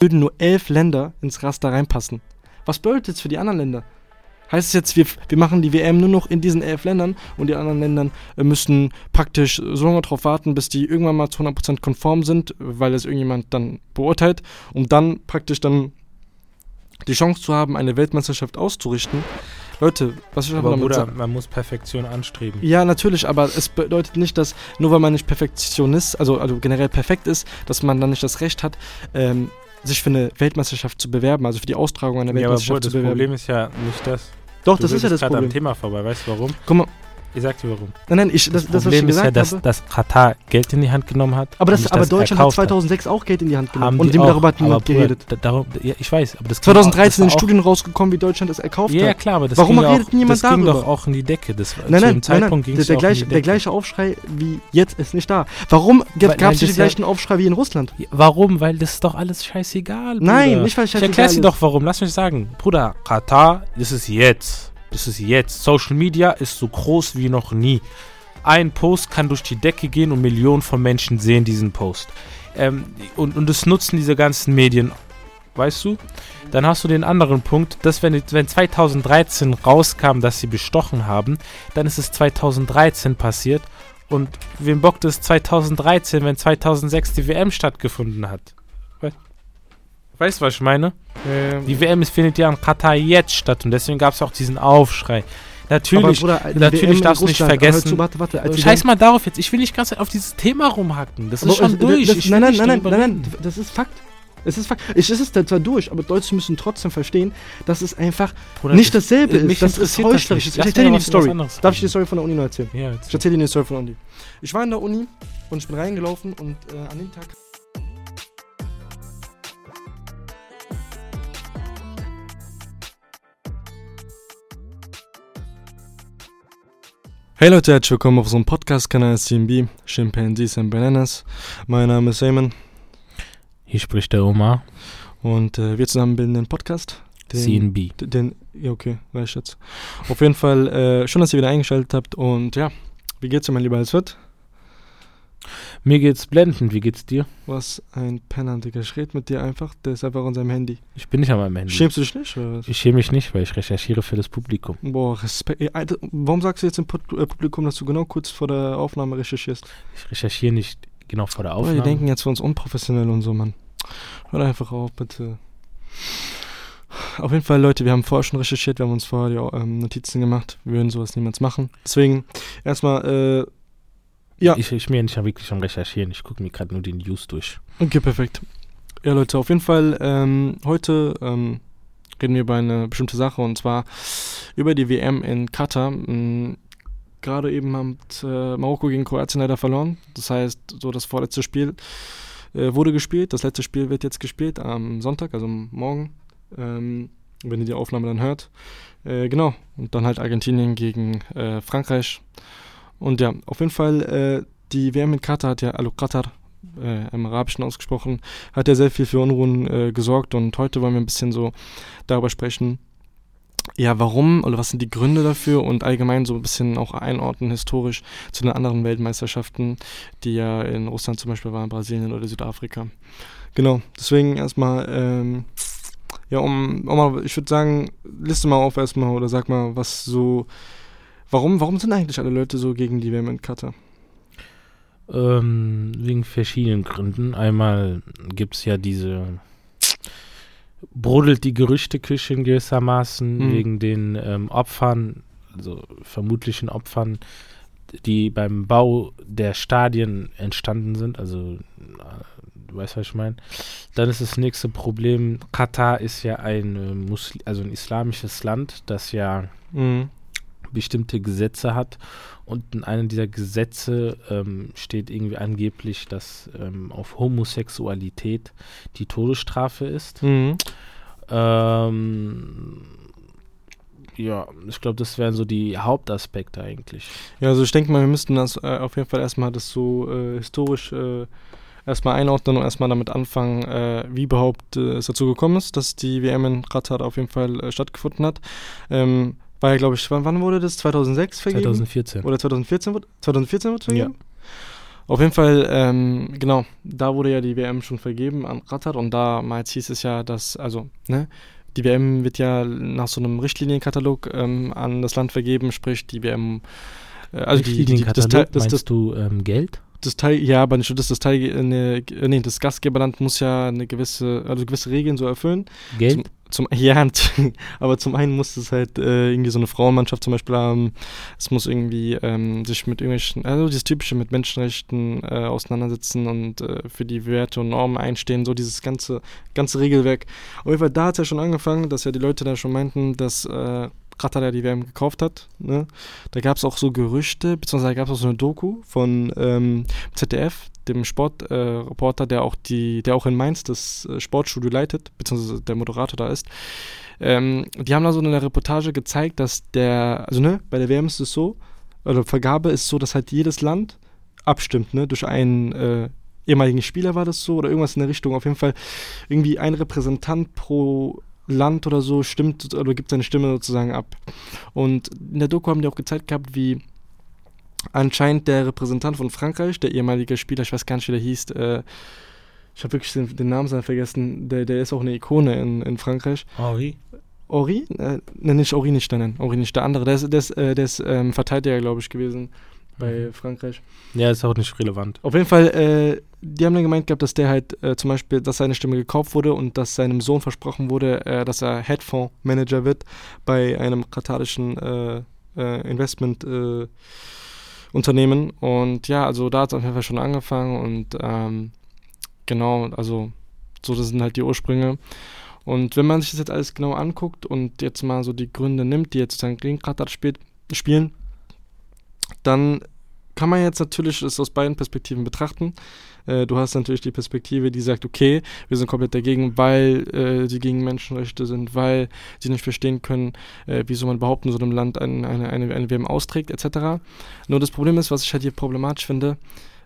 würden nur elf Länder ins Raster reinpassen. Was bedeutet das für die anderen Länder? Heißt es jetzt, wir, wir machen die WM nur noch in diesen elf Ländern und die anderen Länder äh, müssen praktisch so lange darauf warten, bis die irgendwann mal zu 100% konform sind, weil es irgendjemand dann beurteilt, um dann praktisch dann die Chance zu haben, eine Weltmeisterschaft auszurichten. Leute, was ich Aber damit Bruder, sagen? man muss Perfektion anstreben. Ja, natürlich, aber es bedeutet nicht, dass nur weil man nicht Perfektionist, also, also generell perfekt ist, dass man dann nicht das Recht hat, ähm, sich für eine Weltmeisterschaft zu bewerben, also für die Austragung einer Ja, aber Weltmeisterschaft das zu bewerben. Problem ist ja nicht das. Doch, Du das ist ja das grad am Problem. Thema vorbei. Weißt du warum? Guck mal, Ich sag dir warum. nein, nein, ich, das, Das, das, was ich Problem ist ja, dass, dass Katar Geld in die Hand genommen hat. Aber, das, aber das Deutschland hat erkauft 2006 auch Geld in die Hand genommen. Haben und dem auch, darüber hat niemand geredet. da- Darum, ja, ich weiß, aber das ging auch- 2013 das war sind auch- Studien rausgekommen, wie Deutschland es erkauft Ja, ja, hat. klar, aber das Warum ging redet auch, niemand das ging darüber? doch auch in die Decke. Das, Nein, zu nein, dem nein, Zeitpunkt nein, ging der, es der, gleiche, der Aufschrei wie jetzt ist nicht da. Warum gab nein, es nicht das den ja- gleichen Aufschrei wie in Russland? Ja, Warum? Weil das ist doch alles scheißegal. Nein, Bruder. nicht weil Ich scheißegal erklär's dir ist. doch warum. Lass mich sagen. Bruder, Katar, das ist jetzt. Das ist jetzt. Social Media ist so groß wie noch nie. Ein Post kann durch die Decke gehen und Millionen von Menschen sehen diesen Post. Ähm, und, und das nutzen diese ganzen Medien. Weißt du? Dann hast du den anderen Punkt, dass wenn, wenn 2013 rauskam, dass sie bestochen haben, dann ist es 2013 passiert. Und wem bockt es 2013, wenn 2006 die WM stattgefunden hat? We- Weißt du, was ich meine? Ähm, Die WM ist- findet ja in Katar jetzt statt und deswegen gab es auch diesen Aufschrei. Natürlich, aber Bruder, natürlich darfst du nicht vergessen- zu, warte, warte, scheiß mal darauf jetzt. Ich will nicht ganz auf dieses Thema rumhacken. Das Aber ist schon durch. Das, ich nein, nein, nein, nein, nein, nein, das ist Fakt. Es ist Fakt. Ich, es ist zwar durch, aber Deutsche müssen trotzdem verstehen, dass es einfach Bruder, nicht das- dasselbe mich ist. Das ist heuchlerisch. Ich Lass erzähle dir die was Story. Darf ich die. Story von der Uni noch erzählen? Ja, Ich erzähle dir die Story von der Uni. Ich war in der Uni und ich bin reingelaufen und äh, an dem Tag. Hey Leute, herzlich willkommen auf unserem Podcast-Kanal CMB, Chimpanzees and Bananas. Mein Name ist Simon Hier spricht der Omar. und äh, wir zusammen bilden den Podcast. Den, CNB. Den, ja, okay, reicht jetzt. Auf jeden Fall, äh, schön, dass ihr wieder eingeschaltet habt und ja, wie geht's dir, mein lieber Alsfred? Mir geht's blendend. Wie geht's dir? Was ein Penner, Digga. Ich red mit dir einfach, der ist einfach an seinem Handy. Ich bin nicht an meinem Handy. Schämst du dich nicht? Oder was? Ich schäme mich nicht, weil ich recherchiere für das Publikum. Boah, Respekt. Ey, Alter, warum sagst du jetzt im äh, Publikum, dass du genau kurz vor der Aufnahme recherchierst? Ich recherchiere nicht genau vor der Boah, Aufnahme. die denken jetzt für uns unprofessionell und so, Mann. Hör einfach auf, bitte. Auf jeden Fall, Leute, wir haben vorher schon recherchiert, wir haben uns vorher die ähm, Notizen gemacht. Wir würden sowas niemals machen. Deswegen, erstmal, äh, ja. Ich, ich bin nicht wirklich am Recherchieren. Ich gucke mir gerade nur die News durch. Okay, perfekt. Ja, Leute, auf jeden Fall, ähm, heute ähm, reden wir über eine bestimmte Sache und zwar über die WM in Katar. Mm, Gerade eben hat äh, Marokko gegen Kroatien leider verloren. Das heißt, so das vorletzte Spiel äh, wurde gespielt. Das letzte Spiel wird jetzt gespielt am Sonntag, also morgen, ähm, wenn ihr die Aufnahme dann hört. Äh, genau. Und dann halt Argentinien gegen äh, Frankreich. Und ja, auf jeden Fall, äh, die WM in Katar hat ja, also Katar, äh, im Arabischen ausgesprochen, hat ja sehr viel für Unruhen äh, gesorgt und heute wollen wir ein bisschen so darüber sprechen, ja, warum oder was sind die Gründe dafür und allgemein so ein bisschen auch einordnen historisch zu den anderen Weltmeisterschaften, die ja in Russland zum Beispiel waren, Brasilien oder Südafrika. Genau, deswegen erstmal, ähm, ja, um, um ich würde sagen, liste mal auf erstmal oder sag mal, was so, warum, warum sind eigentlich alle Leute so gegen die WM in Katar? Ähm, wegen verschiedenen Gründen. Einmal gibt es ja diese. brodelt die Gerüchteküche in gewissermaßen Mhm. wegen den ähm, Opfern, also vermutlichen Opfern, die beim Bau der Stadien entstanden sind. Also, äh, du weißt, was ich meine. Dann ist das nächste Problem: Katar ist ja ein, äh, Musli also ein islamisches Land, das ja Mhm. Bestimmte Gesetze hat und in einem dieser Gesetze ähm, steht irgendwie angeblich, dass ähm, auf Homosexualität die Todesstrafe ist. Mhm. Ähm, ja, ich glaube, das wären so die Hauptaspekte eigentlich. Ja, also ich denke mal, wir müssten das äh, auf jeden Fall erstmal das so äh, historisch äh, erstmal einordnen und erstmal damit anfangen, äh, wie überhaupt äh, es dazu gekommen ist, dass die WM in Katar auf jeden Fall äh, stattgefunden hat. Ähm, war ja, glaube ich, wann, wann wurde das? 2006 vergeben? 2014. Oder 2014 wurde 2014 wurde vergeben? Auf jeden Fall, ähm, genau, da wurde ja die WM schon vergeben an Katar und damals hieß es ja, dass, also, ne, die WM wird ja nach so einem Richtlinienkatalog ähm, an das Land vergeben, sprich die WM, äh, also die, die, das, das, das, meinst du ähm, Geld? das Teil, ja, aber nicht das, das Teil, eine, nee, das Gastgeberland muss ja eine gewisse, also gewisse Regeln so erfüllen. Geld? Zum, zum ja, aber zum einen muss es halt äh, irgendwie so eine Frauenmannschaft zum Beispiel haben. Es muss irgendwie ähm, sich mit irgendwelchen, also dieses typische mit Menschenrechten äh, auseinandersetzen und äh, für die Werte und Normen einstehen, so dieses ganze, ganze Regelwerk. Auf jeden Fall, da hat es ja schon angefangen, dass ja die Leute da schon meinten, dass Katar ja die WM gekauft hat. Ne? Da gab es auch so Gerüchte, beziehungsweise gab es auch so eine Doku von ähm, ZDF, dem Sportreporter, äh, der auch die, der auch in Mainz das äh, Sportstudio leitet, beziehungsweise der Moderator da ist. Ähm, die haben da so eine Reportage gezeigt, dass der, also ne, bei der WM ist es so, oder Vergabe ist so, dass halt jedes Land abstimmt, ne, durch einen äh, ehemaligen Spieler war das so oder irgendwas in der Richtung. Auf jeden Fall irgendwie ein Repräsentant pro Land oder so stimmt oder gibt seine Stimme sozusagen ab. Und in der Doku haben die auch gezeigt gehabt, wie anscheinend der Repräsentant von Frankreich, der ehemalige Spieler, ich weiß gar nicht, wie der hieß, äh, ich habe wirklich den, den Namen vergessen, der, der ist auch eine Ikone in, in Frankreich. Henri? Ori? Äh, ne, nicht Ori nicht, nein, Ori nicht, der andere, der ist, der ist, äh, der ist ähm, Verteidiger, glaube ich, gewesen bei mhm. Frankreich. Ja, ist auch nicht relevant. Auf jeden Fall, äh, die haben dann gemeint gehabt, dass der halt äh, zum Beispiel, dass seine Stimme gekauft wurde und dass seinem Sohn versprochen wurde, äh, dass er Headphone-Manager wird bei einem katarischen äh, äh, Investment-Unternehmen. Äh, und ja, also da hat es auf jeden Fall schon angefangen und ähm, genau, also so, das sind halt die Ursprünge. Und wenn man sich das jetzt alles genau anguckt und jetzt mal so die Gründe nimmt, die jetzt sozusagen gegen Katar spielt, spielen, dann kann man jetzt natürlich es aus beiden Perspektiven betrachten. Äh, du hast natürlich die Perspektive, die sagt, okay, wir sind komplett dagegen, weil äh, sie gegen Menschenrechte sind, weil sie nicht verstehen können, äh, wieso man überhaupt in so einem Land ein, eine, eine, eine WM austrägt, etc. Nur das Problem ist, was ich halt hier problematisch finde,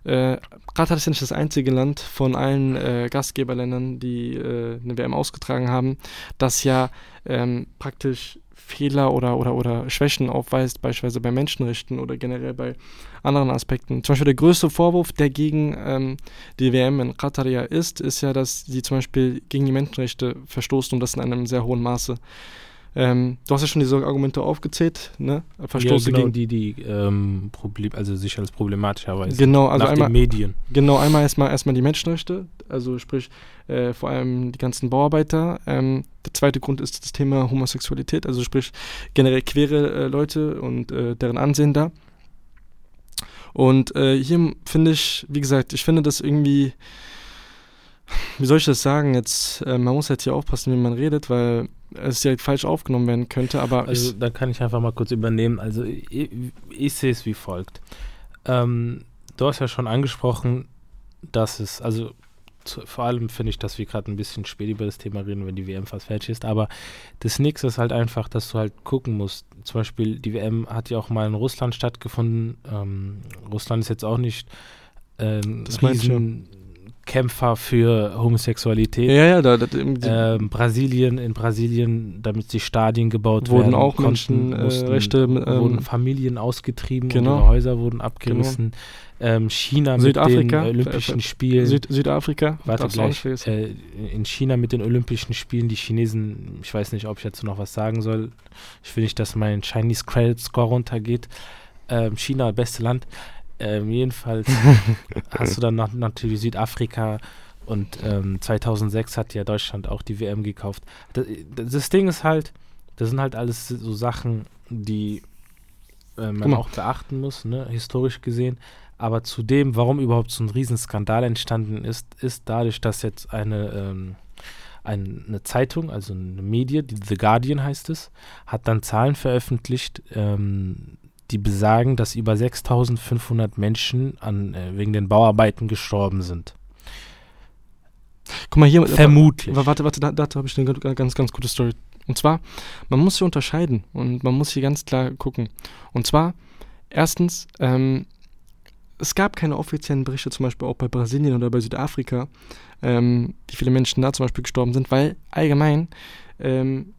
äh, Katar ist ja nicht das einzige Land von allen äh, Gastgeberländern, die äh, eine WM ausgetragen haben, das ja ähm, praktisch Fehler oder, oder, oder Schwächen aufweist, beispielsweise bei Menschenrechten oder generell bei anderen Aspekten. Zum Beispiel der größte Vorwurf, der gegen ähm, die WM in Katar ja ist, ist ja, dass sie zum Beispiel gegen die Menschenrechte verstoßen und das in einem sehr hohen Maße. Ähm, du hast ja schon diese Argumente aufgezählt, ne? Verstoße ja, genau, gegen die, die ähm, Problem, also sich als problematisch erweisen. Genau, also nach einmal, den Medien. Genau, einmal erstmal erstmal die Menschenrechte, also sprich äh, vor allem die ganzen Bauarbeiter. Ähm, der zweite Grund ist das Thema Homosexualität, also sprich generell queere äh, Leute und äh, deren Ansehen da. Und äh, hier finde ich, wie gesagt, ich finde das irgendwie wie soll ich das sagen? Jetzt, äh, man muss halt hier aufpassen, wie man redet, weil es ja falsch aufgenommen werden könnte, aber. Also, da kann ich einfach mal kurz übernehmen. Also, ich, ich sehe es wie folgt. Ähm, du hast ja schon angesprochen, dass es, also zu, vor allem finde ich, dass wir gerade ein bisschen spät über das Thema reden, wenn die WM fast fertig ist, aber das nächste ist halt einfach, dass du halt gucken musst. Zum Beispiel, die WM hat ja auch mal in Russland stattgefunden. Ähm, Russland ist jetzt auch nicht ähm, das riesen, Kämpfer für Homosexualität. Ja, ja, da, da ähm, Brasilien, in Brasilien, damit die Stadien gebaut wurden werden, auch konnten, Menschenrechte, äh, ähm, wurden Familien ausgetrieben genau. und Häuser wurden abgerissen. Genau. Ähm, China Südafrika, mit den Olympischen Spielen. Süd, Südafrika, warte gleich. Äh, in China mit den Olympischen Spielen, die Chinesen, ich weiß nicht, ob ich dazu noch was sagen soll. Ich will nicht, dass mein Chinese Credit Score runtergeht. Ähm, China, beste Land. Ähm, jedenfalls hast du dann noch, natürlich Südafrika und ähm, 2006 hat ja Deutschland auch die WM gekauft. Das, das, Ding ist halt, das sind halt alles so Sachen, die äh, man auch beachten muss, ne, historisch gesehen. Aber zudem, warum überhaupt so ein Riesenskandal entstanden ist, ist dadurch, dass jetzt eine, ähm, eine Zeitung, also eine Medie, die The Guardian heißt es, hat dann Zahlen veröffentlicht, ähm, die besagen, dass über 6500 Menschen an, äh, wegen den Bauarbeiten gestorben sind. Guck mal hier. Vermutlich. Warte, warte, da, da habe ich eine ganz, ganz gute Story. Und zwar, man muss hier unterscheiden und man muss hier ganz klar gucken. Und zwar, erstens, ähm, es gab keine offiziellen Berichte, zum Beispiel auch bei Brasilien oder bei Südafrika, ähm, wie viele Menschen da zum Beispiel gestorben sind, weil allgemein ähm,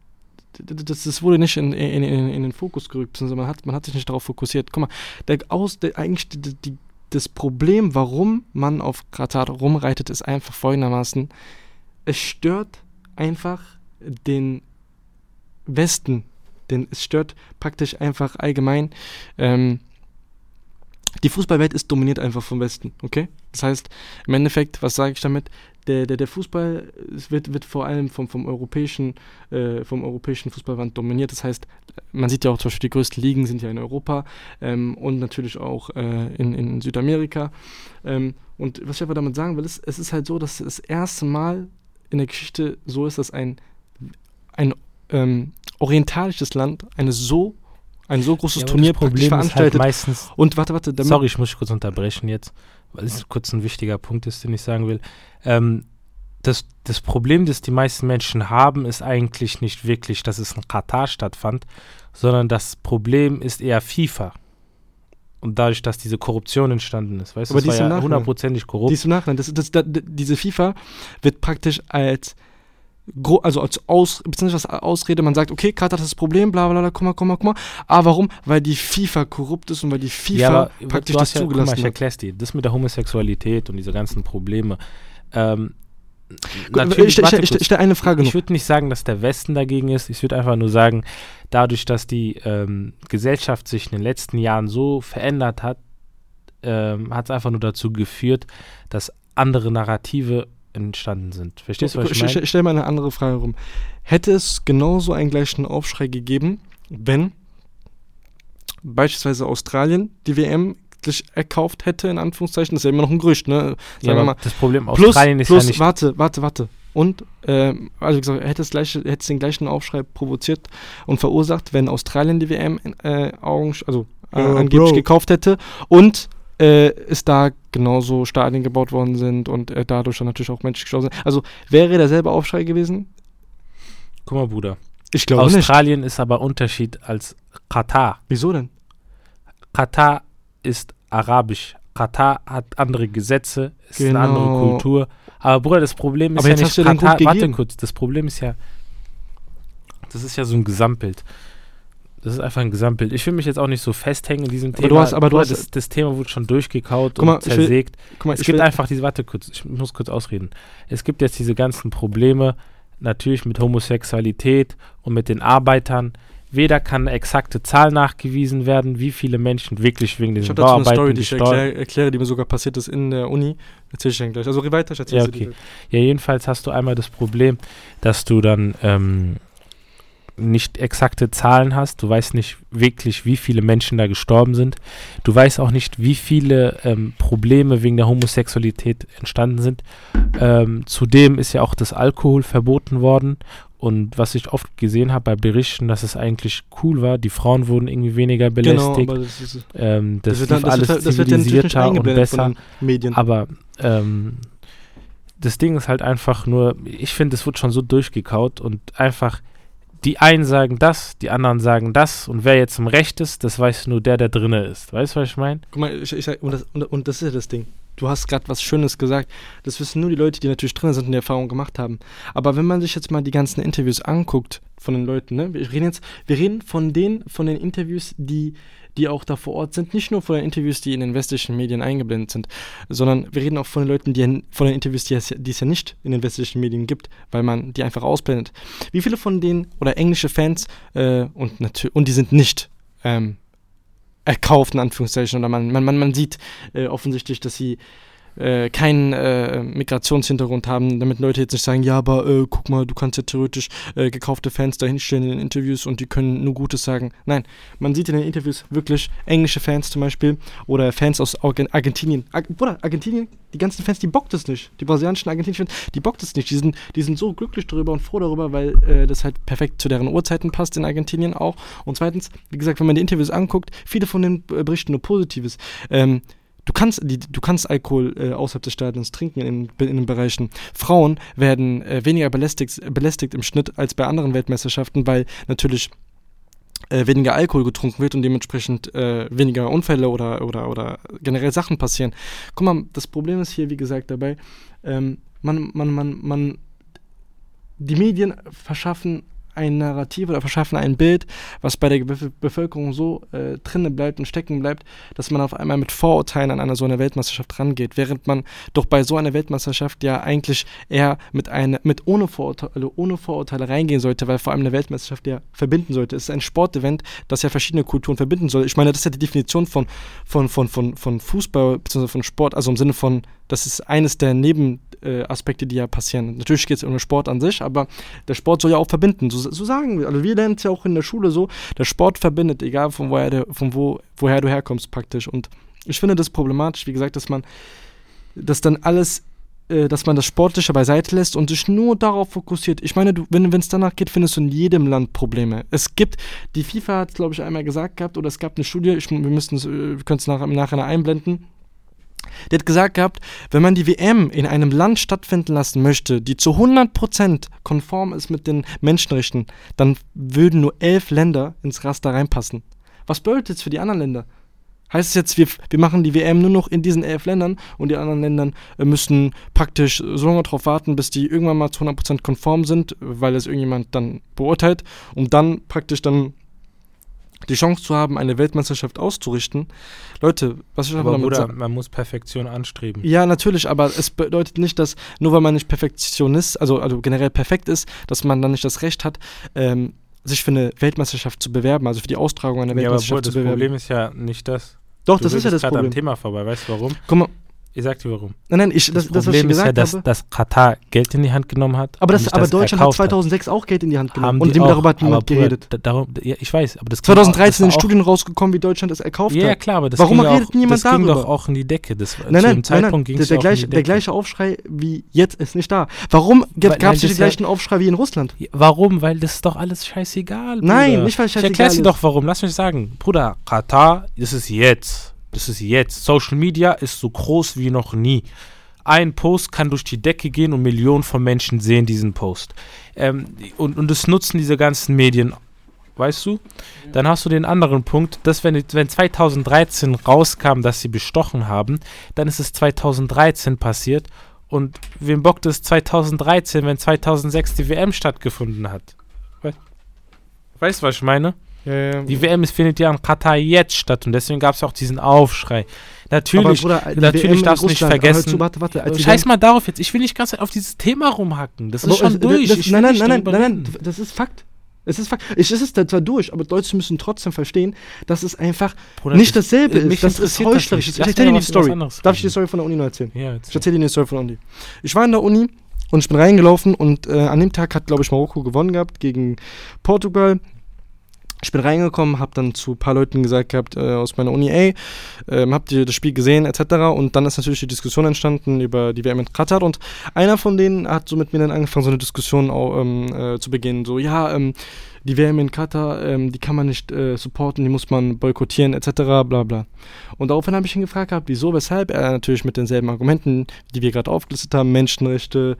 das, das wurde nicht in, in, in, in den Fokus gerückt, man hat, man hat sich nicht darauf fokussiert. Guck mal, der Aus, der, eigentlich die, die, das Problem, warum man auf Katar rumreitet, ist einfach folgendermaßen: Es stört einfach den Westen, denn es stört praktisch einfach allgemein. Ähm, die Fußballwelt ist dominiert einfach vom Westen, okay? Das heißt, im Endeffekt, was sage ich damit? Der, der, der Fußball wird, wird vor allem vom, vom, europäischen, äh, vom europäischen Fußballwand dominiert. Das heißt, man sieht ja auch zum Beispiel, die größten Ligen sind ja in Europa ähm, und natürlich auch äh, in, in Südamerika. Ähm, und was ich einfach damit sagen will, ist, es ist halt so, dass es das erste Mal in der Geschichte so ist, dass ein, ein ähm, orientalisches Land eine so ein so großes ja, Turnier Problem veranstaltet. Halt meistens und warte, warte. Sorry, ich muss kurz unterbrechen jetzt, weil es kurz ein wichtiger Punkt ist, den ich sagen will. Ähm, das, das Problem, das die meisten Menschen haben, ist eigentlich nicht wirklich, dass es in Katar stattfand, sondern das Problem ist eher FIFA. Und dadurch, dass diese Korruption entstanden ist. Weißt du, das war ja hundertprozentig korrupt. Dies Nachhinein. Das, das, das, diese FIFA wird praktisch als also als Aus, beziehungsweise als Ausrede, man sagt, okay, Katar hat das Problem, bla bla bla, guck mal, guck mal, guck mal. Aber warum? Weil die FIFA korrupt ist und weil die FIFA ja, praktisch das ja, zugelassen guck mal, ich erklär's dir. Das mit der Homosexualität und diese ganzen Probleme. Ähm, ich stelle stell, stell eine Frage Ich würde nicht sagen, dass der Westen dagegen ist. Ich würde einfach nur sagen, dadurch, dass die ähm, Gesellschaft sich in den letzten Jahren so verändert hat, ähm, hat es einfach nur dazu geführt, dass andere Narrative entstanden sind. Verstehst du, was ich meine? Ich stelle mal eine andere Frage rum. Hätte es genauso einen gleichen Aufschrei gegeben, wenn beispielsweise Australien die WM erkauft hätte, in Anführungszeichen, das ist ja immer noch ein Gerücht, ne? Sagen ja, mal. Das Problem Australien plus, ist plus, ja nicht. Warte, warte, warte. Und, äh, also gesagt, hätte es, gleiche, hätte es den gleichen Aufschrei provoziert und verursacht, wenn Australien die WM äh, Augen, also äh, oh, angeblich Bro. gekauft hätte und äh, ist da genauso Stadien gebaut worden sind und äh, dadurch dann natürlich auch Menschen gestorben sind. Also wäre derselbe Aufschrei gewesen? Guck mal, Bruder. Ich glaube Australien nicht. ist aber Unterschied als Katar. Wieso denn? Katar ist arabisch. Katar hat andere Gesetze, ist genau. eine andere Kultur. Aber Bruder, das Problem ist aber ja nicht Katar. Warte kurz, das Problem ist ja, das ist ja so ein Gesamtbild. Das ist einfach ein Gesamtbild. Ich will mich jetzt auch nicht so festhängen in diesem aber Thema. Du hast, aber du hast, das, das Thema wurde schon durchgekaut mal, und zersägt. Will, mal, es gibt einfach diese, warte kurz, ich muss kurz ausreden. Es gibt jetzt diese ganzen Probleme, natürlich mit Homosexualität und mit den Arbeitern. Weder kann eine exakte Zahl nachgewiesen werden, wie viele Menschen wirklich wegen diesen Bauarbeiten Ich habe dazu eine Story, die ich erkläre, erkläre, die mir sogar passiert ist in der Uni. Erzähle ich dann gleich. Also weiter, ich erzähle ja, okay. Ja, jedenfalls hast du einmal das Problem, dass du dann ähm, nicht exakte Zahlen hast. Du weißt nicht wirklich, wie viele Menschen da gestorben sind. Du weißt auch nicht, wie viele ähm, Probleme wegen der Homosexualität entstanden sind. Ähm, zudem ist ja auch das Alkohol verboten worden. Und was ich oft gesehen habe bei Berichten, dass es eigentlich cool war, die Frauen wurden irgendwie weniger genau, belästigt. Genau, das, ist, ähm, das, das, wird dann, alles das wird, zivilisierter und besser. Aber ähm, das Ding ist halt einfach nur, ich finde, es wird schon so durchgekaut und einfach die einen sagen das, die anderen sagen das und wer jetzt im Recht ist, das weiß nur der, der drinne ist. Weißt du, was ich meine? Guck mal, ich, ich, und, das, und, und das ist ja das Ding. Du hast gerade was Schönes gesagt. Das wissen nur die Leute, die natürlich drin sind und die Erfahrung gemacht haben. Aber wenn man sich jetzt mal die ganzen Interviews anguckt von den Leuten, ne? Wir reden jetzt, wir reden von den, von den Interviews, die die auch da vor Ort sind, nicht nur von den Interviews, die in den westlichen Medien eingeblendet sind, sondern wir reden auch von den Leuten, die von den Interviews, die es, die es ja nicht in den westlichen Medien gibt, weil man die einfach ausblendet. Wie viele von denen oder englische Fans äh, und natürlich und die sind nicht ähm, erkauft in Anführungszeichen oder man man man, man sieht äh, offensichtlich, dass sie äh, keinen äh, Migrationshintergrund haben, damit Leute jetzt nicht sagen, ja, aber äh, guck mal, du kannst ja theoretisch äh, gekaufte Fans dahinstellen in Interviews und die können nur Gutes sagen. Nein, man sieht in den Interviews wirklich englische Fans zum Beispiel oder Fans aus Argentinien. Ar Bruder, Argentinien, die ganzen Fans, die bockt es nicht. Die brasilianischen argentinischen Fans, die bockt es nicht. Die sind, die sind so glücklich darüber und froh darüber, weil äh, das halt perfekt zu deren Uhrzeiten passt in Argentinien auch. Und zweitens, wie gesagt, wenn man die Interviews anguckt, viele von denen äh, berichten nur Positives. Ähm, Du kannst, die, du kannst Alkohol äh, außerhalb des Stadions trinken in, in den Bereichen. Frauen werden äh, weniger belästigt, belästigt im Schnitt als bei anderen Weltmeisterschaften, weil natürlich äh, weniger Alkohol getrunken wird und dementsprechend äh, weniger Unfälle oder, oder, oder generell Sachen passieren. Guck mal, das Problem ist hier, wie gesagt, dabei, ähm, man, man, man, man, die Medien verschaffen ein Narrativ oder verschaffen ein Bild, was bei der Be Bevölkerung so äh, drinnen bleibt und stecken bleibt, dass man auf einmal mit Vorurteilen an eine so eine Weltmeisterschaft rangeht, während man doch bei so einer Weltmeisterschaft ja eigentlich eher mit eine mit ohne Vorurteile, ohne Vorurteile reingehen sollte, weil vor allem eine Weltmeisterschaft ja verbinden sollte. Es ist ein Sportevent, das ja verschiedene Kulturen verbinden soll. Ich meine, das ist ja die Definition von von von von von Fußball bzw. von Sport, also im Sinne von das ist eines der Nebenaspekte, äh, die ja passieren. Natürlich geht es um den Sport an sich, aber der Sport soll ja auch verbinden. So, so sagen wir. Also wir lernen es ja auch in der Schule so, der Sport verbindet, egal von woher, der, von wo, woher du herkommst praktisch. Und ich finde das problematisch, wie gesagt, dass man das dann alles äh, dass man das Sportliche beiseite lässt und sich nur darauf fokussiert. Ich meine, du, wenn es danach geht, findest du in jedem Land Probleme. Es gibt, die FIFA hat es, glaube ich, einmal gesagt gehabt, oder es gab eine Studie, ich, wir, müssen, wir können es nach, im Nachhinein einblenden, der hat gesagt gehabt, wenn man die WM in einem Land stattfinden lassen möchte, die zu 100% konform ist mit den Menschenrechten, dann würden nur elf Länder ins Raster reinpassen. Was bedeutet das für die anderen Länder? Heißt es jetzt, wir, wir machen die WM nur noch in diesen elf Ländern und die anderen Länder äh, müssen praktisch so lange darauf warten, bis die irgendwann mal zu 100% konform sind, weil es irgendjemand dann beurteilt, um dann praktisch dann die Chance zu haben, eine Weltmeisterschaft auszurichten. Leute, was ich aber damit Bruder, man muss Perfektion anstreben. Ja, natürlich, aber es bedeutet nicht, dass nur weil man nicht Perfektionist, also, also generell perfekt ist, dass man dann nicht das Recht hat, ähm, sich für eine Weltmeisterschaft zu bewerben, also für die Austragung einer Weltmeisterschaft ja, aber, Bruder, zu bewerben. Das Problem ist ja nicht das. Doch, du das ist ja das Problem. am Thema vorbei, weißt du warum? Guck mal, ich sag dir warum. Nein, nein, ich, das, das, das Problem ist ja, dass, habe, dass Katar Geld in die Hand genommen hat. Aber, das, aber Deutschland hat 2006 hat. auch Geld in die Hand genommen. und darüber hat niemand geredet. Darum, ja, ich weiß, aber das 2013 sind Studien rausgekommen, wie Deutschland es erkauft hat. Ja, klar, aber das Warum redet auch, niemand das darüber? Das ging doch auch in die Decke. Das, nein, nein, nein, nein, der, der, gleiche, der gleiche Aufschrei wie jetzt ist nicht da. Warum gab es den gleichen Aufschrei wie in Russland? Warum? Weil das ist doch alles scheißegal. Nein, nicht weil scheißegal Ich erklär's dir doch warum. Lass mich sagen. Bruder, Katar, das ist jetzt das ist jetzt. Social Media ist so groß wie noch nie. Ein Post kann durch die Decke gehen und Millionen von Menschen sehen diesen Post. Ähm, und, und das nutzen diese ganzen Medien weißt du? Dann hast du den anderen Punkt, dass wenn, wenn 2013 rauskam, dass sie bestochen haben, dann ist es 2013 passiert und wem bockt es 2013, wenn 2006 die WM stattgefunden hat? Weißt du, was ich meine? Ja. Die WM findet ja in Katar jetzt statt und deswegen gab es auch diesen Aufschrei. Natürlich, Bruder, natürlich darfst du nicht vergessen. Zu, warte, warte, Scheiß mal darauf jetzt. Ich will nicht ganz auf dieses Thema rumhacken. Das ist aber schon es, durch. Das, nein, nein, nein, nein, nein, nein, das ist Fakt. Es ist. Es ist zwar durch, aber Leute müssen trotzdem verstehen, dass es einfach Bruder, nicht dasselbe ist. Das ist heuchlerisch. Ich erzähle dir die Story. Darf ich die Story von der Uni noch erzählen? Ja, ich erzähle dir die Story von der Uni. Ich war in der Uni und ich bin reingelaufen und äh, an dem Tag hat, glaube ich, Marokko gewonnen gehabt gegen Portugal ich bin reingekommen, habe dann zu ein paar Leuten gesagt gehabt äh, aus meiner Uni, ey, ähm, habt ihr das Spiel gesehen, etc. Und dann ist natürlich die Diskussion entstanden über die WM in Katar und einer von denen hat so mit mir dann angefangen, so eine Diskussion auch, ähm, äh, zu beginnen. So, ja, ähm, die WM in Katar, ähm, die kann man nicht äh, supporten, die muss man boykottieren, etc. bla bla. Und daraufhin habe ich ihn gefragt gehabt, wieso, weshalb. Er natürlich mit denselben Argumenten, die wir gerade aufgelistet haben, Menschenrechte,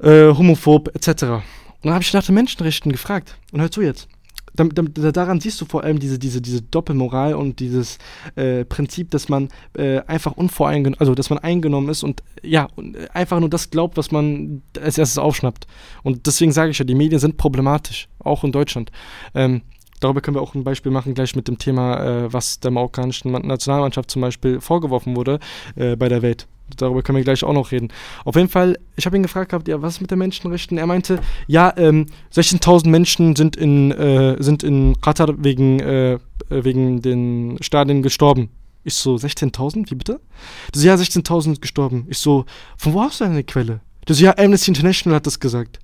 äh, homophob, etc. Und dann habe ich nach den Menschenrechten gefragt. Und hör zu jetzt daran siehst du vor allem diese, diese, diese Doppelmoral und dieses äh, Prinzip, dass man äh, einfach unvoreingenommen, also dass man eingenommen ist und ja, einfach nur das glaubt, was man als erstes aufschnappt. Und deswegen sage ich ja, die Medien sind problematisch, auch in Deutschland. Ähm, darüber können wir auch ein Beispiel machen, gleich mit dem Thema, äh, was der marokkanischen Nationalmannschaft zum Beispiel vorgeworfen wurde äh, bei der Welt darüber können wir gleich auch noch reden. Auf jeden Fall, ich habe ihn gefragt gehabt, ja, was ist mit den Menschenrechten? Er meinte, ja, ähm, 16.000 Menschen sind in, äh, sind in Katar wegen, äh, wegen den Stadien gestorben. Ich so, 16.000? Wie bitte? Das ja, 16.000 sind gestorben. Ich so, von wo hast du eine Quelle? Das ja, Amnesty International hat das gesagt.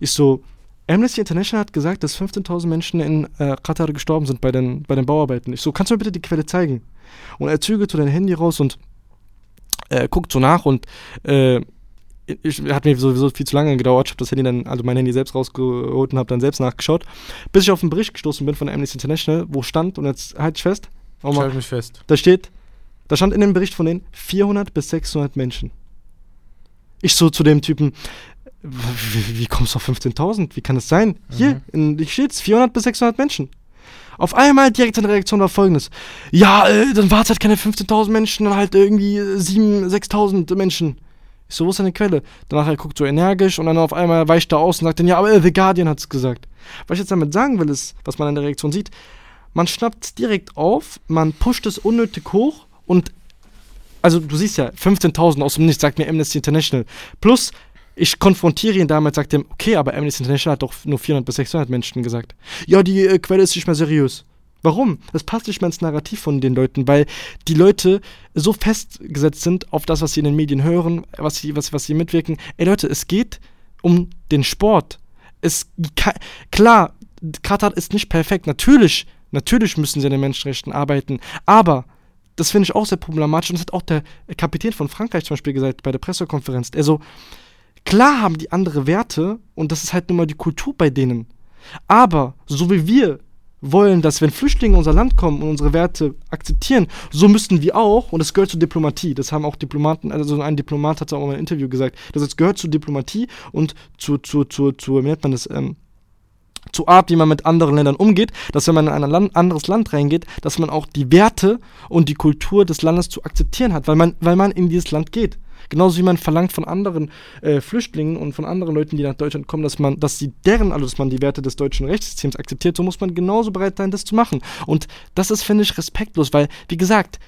Ich so, Amnesty International hat gesagt, dass 15.000 Menschen in äh, Katar gestorben sind bei den, bei den Bauarbeiten. Ich so, kannst du mir bitte die Quelle zeigen? Und er zügelte dein Handy raus und äh, guckt so nach und äh, ich, hat mir sowieso viel zu lange gedauert. Ich habe das Handy dann, also mein Handy selbst rausgeholt und habe dann selbst nachgeschaut, bis ich auf einen Bericht gestoßen bin von Amnesty International, wo stand, und jetzt halte ich fest. Oh ich halte mich fest. Da steht, da stand in dem Bericht von denen 400 bis 600 Menschen. Ich so zu dem Typen, wie, wie kommst du auf 15.000? Wie kann das sein? Mhm. Hier, in, hier steht 400 bis 600 Menschen. Auf einmal direkt seine Reaktion war folgendes. Ja, äh, dann war es halt keine 15.000 Menschen, dann halt irgendwie 7.000, 6.000 Menschen. Ich so, wo ist deine Quelle? Danach er guckt so energisch und dann auf einmal weicht er aus und sagt dann, ja, aber äh, The Guardian hat es gesagt. Was ich jetzt damit sagen will, ist, was man in der Reaktion sieht, man schnappt es direkt auf, man pusht es unnötig hoch und also du siehst ja, 15.000 aus dem Nichts, sagt mir Amnesty International. Plus, ich konfrontiere ihn damit, sagt ihm, okay, aber Amnesty International hat doch nur 400 bis 600 Menschen gesagt. Ja, die äh, Quelle ist nicht mehr seriös. Warum? Das passt nicht mehr ins Narrativ von den Leuten, weil die Leute so festgesetzt sind auf das, was sie in den Medien hören, was sie, was, was sie mitwirken. Ey Leute, es geht um den Sport. Es, klar, Katar ist nicht perfekt. Natürlich, natürlich müssen sie an den Menschenrechten arbeiten. Aber das finde ich auch sehr problematisch. Und das hat auch der Kapitän von Frankreich zum Beispiel gesagt bei der Pressekonferenz. Also, klar haben die andere Werte und das ist halt nun mal die Kultur bei denen. Aber so wie wir wollen, dass wenn Flüchtlinge in unser Land kommen und unsere Werte akzeptieren, so müssten wir auch, und das gehört zur Diplomatie, das haben auch Diplomaten, also ein Diplomat hat auch in einem Interview gesagt, das gehört zur Diplomatie und zu, zu, zu, zu wie nennt man das, ähm, zur Art, wie man mit anderen Ländern umgeht, dass wenn man in ein Land, anderes Land reingeht, dass man auch die Werte und die Kultur des Landes zu akzeptieren hat, weil man, weil man in dieses Land geht. Genauso wie man verlangt von anderen äh, Flüchtlingen und von anderen Leuten, die nach Deutschland kommen, dass man, dass sie deren, also dass man die Werte des deutschen Rechtssystems akzeptiert, so muss man genauso bereit sein, das zu machen. Und das ist, finde ich, respektlos, weil, wie gesagt,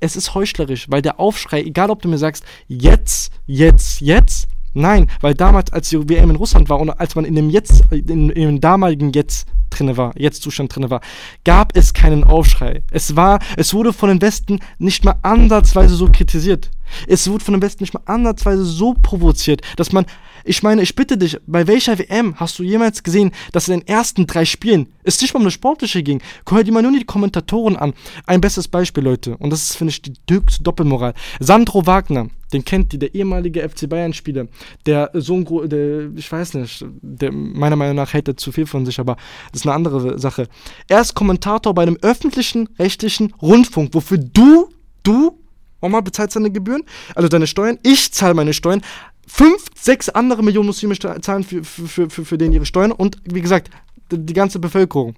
es ist heuchlerisch, weil der Aufschrei, egal ob du mir sagst, jetzt, jetzt, jetzt, nein, weil damals, als die WM in Russland war und als man in dem jetzt, in, in dem damaligen Jetzt drinne war, jetzt Zustand drinne war, gab es keinen Aufschrei. Es war, es wurde von den Westen nicht mal ansatzweise so kritisiert. Es wurde von dem Westen nicht mal ansatzweise so provoziert, dass man, ich meine, ich bitte dich, bei welcher WM hast du jemals gesehen, dass in den ersten drei Spielen es nicht mal um das Sportliche ging? Hör dir mal nur die Kommentatoren an. Ein bestes Beispiel, Leute, und das ist, finde ich, die höchste Doppelmoral. Sandro Wagner, den kennt die, der ehemalige FC Bayern-Spieler, der so ein, der, ich weiß nicht, der meiner Meinung nach hält er zu viel von sich, aber das ist eine andere Sache. Er ist Kommentator bei einem öffentlichen, rechtlichen Rundfunk, wofür du, du Oma bezahlt seine Gebühren, also deine Steuern, ich zahle meine Steuern, fünf, sechs andere Millionen Muslime zahlen für, für, für, für den ihre Steuern und wie gesagt, die ganze Bevölkerung.